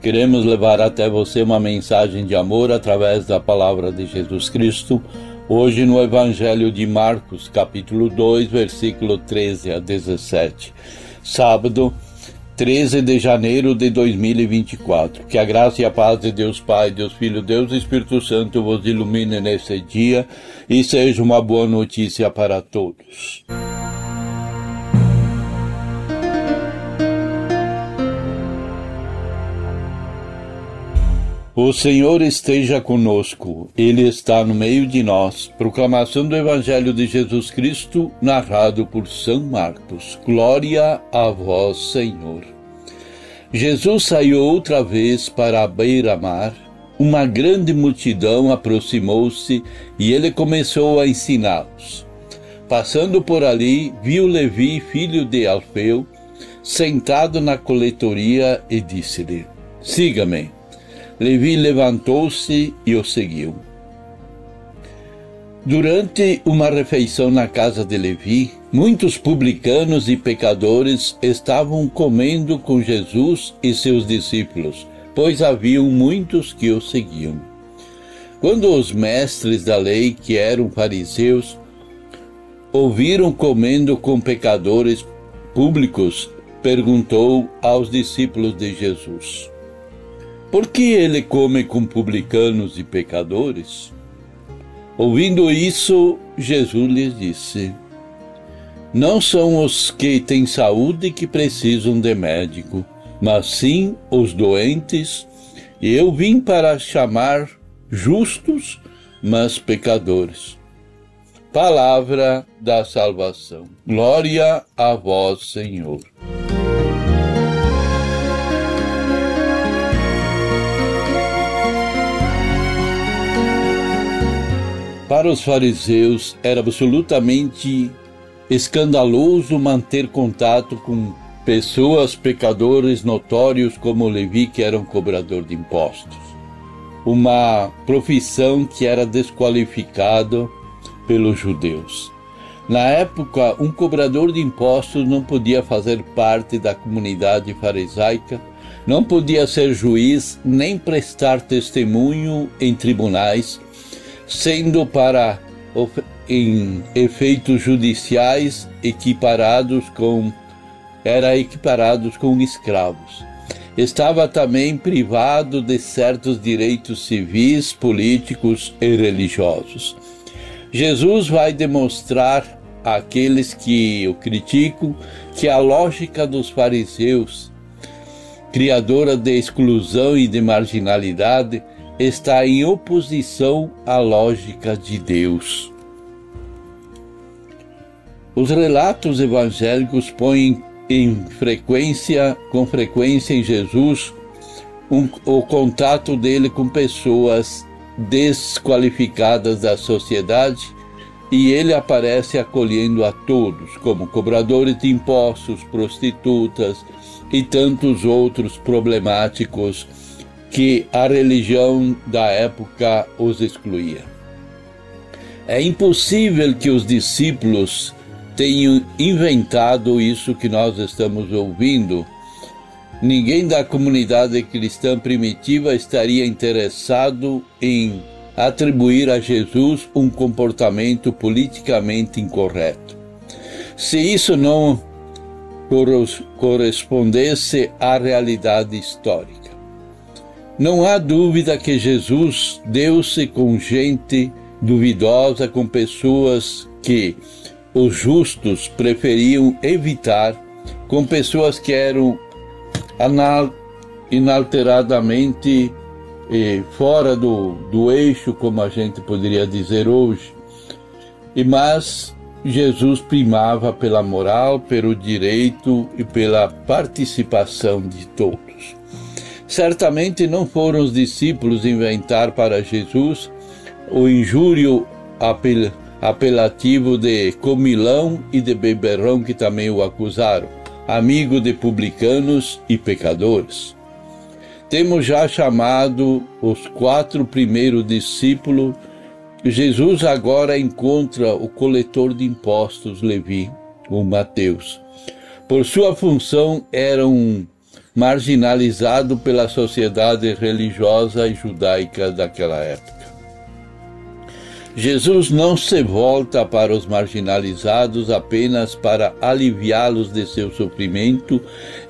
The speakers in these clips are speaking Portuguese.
Queremos levar até você uma mensagem de amor através da palavra de Jesus Cristo, hoje no Evangelho de Marcos, capítulo 2, versículo 13 a 17. Sábado, 13 de janeiro de 2024. Que a graça e a paz de Deus Pai, Deus Filho, Deus Espírito Santo vos ilumine nesse dia e seja uma boa notícia para todos. O Senhor esteja conosco, Ele está no meio de nós. Proclamação do Evangelho de Jesus Cristo, narrado por São Marcos. Glória a vós, Senhor. Jesus saiu outra vez para a beira-mar. Uma grande multidão aproximou-se e ele começou a ensiná-los. Passando por ali, viu Levi, filho de Alfeu, sentado na coletoria e disse-lhe: Siga-me. Levi levantou-se e o seguiu. Durante uma refeição na casa de Levi, muitos publicanos e pecadores estavam comendo com Jesus e seus discípulos, pois haviam muitos que o seguiam. Quando os mestres da lei, que eram fariseus, ouviram comendo com pecadores públicos, perguntou aos discípulos de Jesus: por que ele come com publicanos e pecadores? Ouvindo isso, Jesus lhes disse: Não são os que têm saúde que precisam de médico, mas sim os doentes. E eu vim para chamar justos, mas pecadores. Palavra da salvação. Glória a vós, Senhor. Para os fariseus era absolutamente escandaloso manter contato com pessoas pecadores notórios como Levi, que era um cobrador de impostos. Uma profissão que era desqualificada pelos judeus. Na época, um cobrador de impostos não podia fazer parte da comunidade farisaica, não podia ser juiz nem prestar testemunho em tribunais sendo para em efeitos judiciais equiparados com era equiparados com escravos. Estava também privado de certos direitos civis, políticos e religiosos. Jesus vai demonstrar àqueles que o criticam que a lógica dos fariseus, criadora de exclusão e de marginalidade, está em oposição à lógica de Deus. Os relatos evangélicos põem em frequência, com frequência em Jesus, um, o contato dele com pessoas desqualificadas da sociedade e ele aparece acolhendo a todos, como cobradores de impostos, prostitutas e tantos outros problemáticos que a religião da época os excluía. É impossível que os discípulos tenham inventado isso que nós estamos ouvindo. Ninguém da comunidade cristã primitiva estaria interessado em atribuir a Jesus um comportamento politicamente incorreto. Se isso não correspondesse à realidade histórica. Não há dúvida que Jesus deu-se com gente duvidosa, com pessoas que os justos preferiam evitar, com pessoas que eram inalteradamente eh, fora do, do eixo, como a gente poderia dizer hoje. E mas Jesus primava pela moral, pelo direito e pela participação de todos. Certamente não foram os discípulos inventar para Jesus o injúrio apelativo de comilão e de beberrão que também o acusaram, amigo de publicanos e pecadores. Temos já chamado os quatro primeiros discípulos. Jesus agora encontra o coletor de impostos, Levi, o Mateus. Por sua função, era um marginalizado pela sociedade religiosa e judaica daquela época. Jesus não se volta para os marginalizados apenas para aliviá-los de seu sofrimento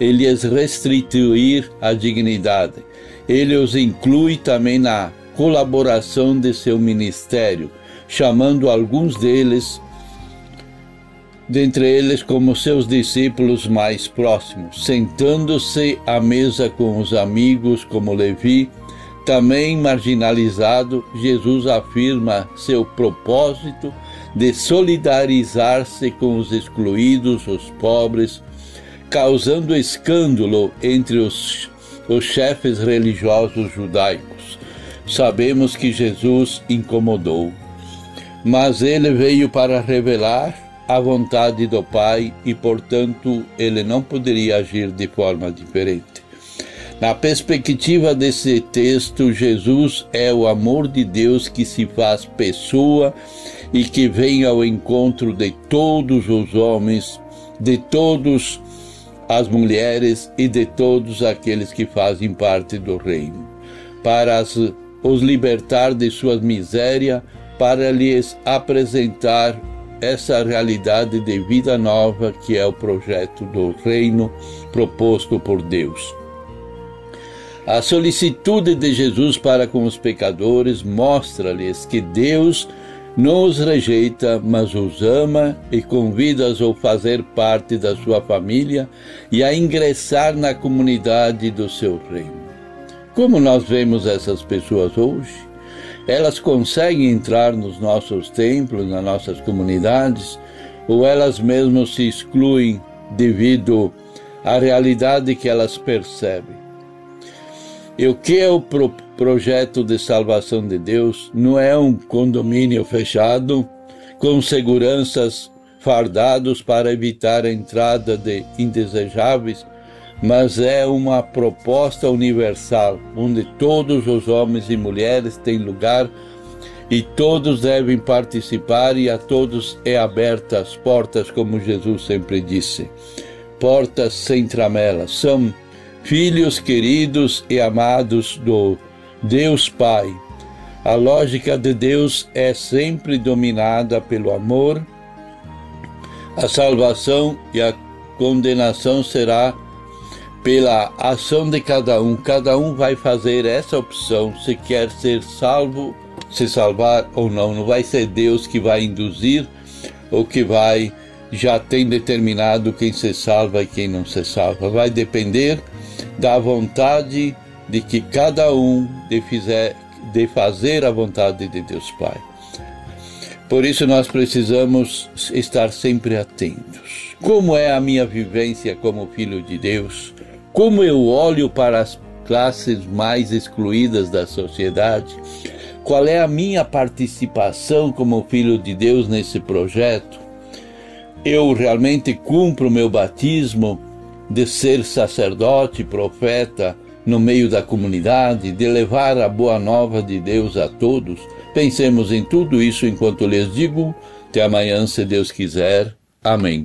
e lhes restituir a dignidade. Ele os inclui também na colaboração de seu ministério, chamando alguns deles, dentre eles como seus discípulos mais próximos, sentando-se à mesa com os amigos como Levi, também marginalizado, Jesus afirma seu propósito de solidarizar-se com os excluídos, os pobres, causando escândalo entre os, os chefes religiosos judaicos. Sabemos que Jesus incomodou, mas ele veio para revelar a vontade do Pai e, portanto, ele não poderia agir de forma diferente. Na perspectiva desse texto, Jesus é o amor de Deus que se faz pessoa e que vem ao encontro de todos os homens, de todas as mulheres e de todos aqueles que fazem parte do reino, para as, os libertar de sua miséria, para lhes apresentar essa realidade de vida nova que é o projeto do reino proposto por Deus. A solicitude de Jesus para com os pecadores mostra-lhes que Deus não os rejeita, mas os ama e convida-os a fazer parte da sua família e a ingressar na comunidade do seu reino. Como nós vemos essas pessoas hoje? Elas conseguem entrar nos nossos templos, nas nossas comunidades, ou elas mesmas se excluem devido à realidade que elas percebem? E o que é o pro projeto de salvação de Deus? Não é um condomínio fechado com seguranças fardados para evitar a entrada de indesejáveis, mas é uma proposta universal, onde todos os homens e mulheres têm lugar e todos devem participar e a todos é aberta as portas, como Jesus sempre disse. Portas sem tramelas, são filhos queridos e amados do Deus Pai. A lógica de Deus é sempre dominada pelo amor. A salvação e a condenação será pela ação de cada um. Cada um vai fazer essa opção se quer ser salvo, se salvar ou não. Não vai ser Deus que vai induzir ou que vai já tem determinado quem se salva e quem não se salva. Vai depender da vontade de que cada um de, fizer, de fazer a vontade de Deus Pai. Por isso nós precisamos estar sempre atentos. Como é a minha vivência como filho de Deus? Como eu olho para as classes mais excluídas da sociedade? Qual é a minha participação como filho de Deus nesse projeto? Eu realmente cumpro o meu batismo de ser sacerdote, profeta no meio da comunidade, de levar a boa nova de Deus a todos. Pensemos em tudo isso enquanto lhes digo. Até amanhã, se Deus quiser. Amém.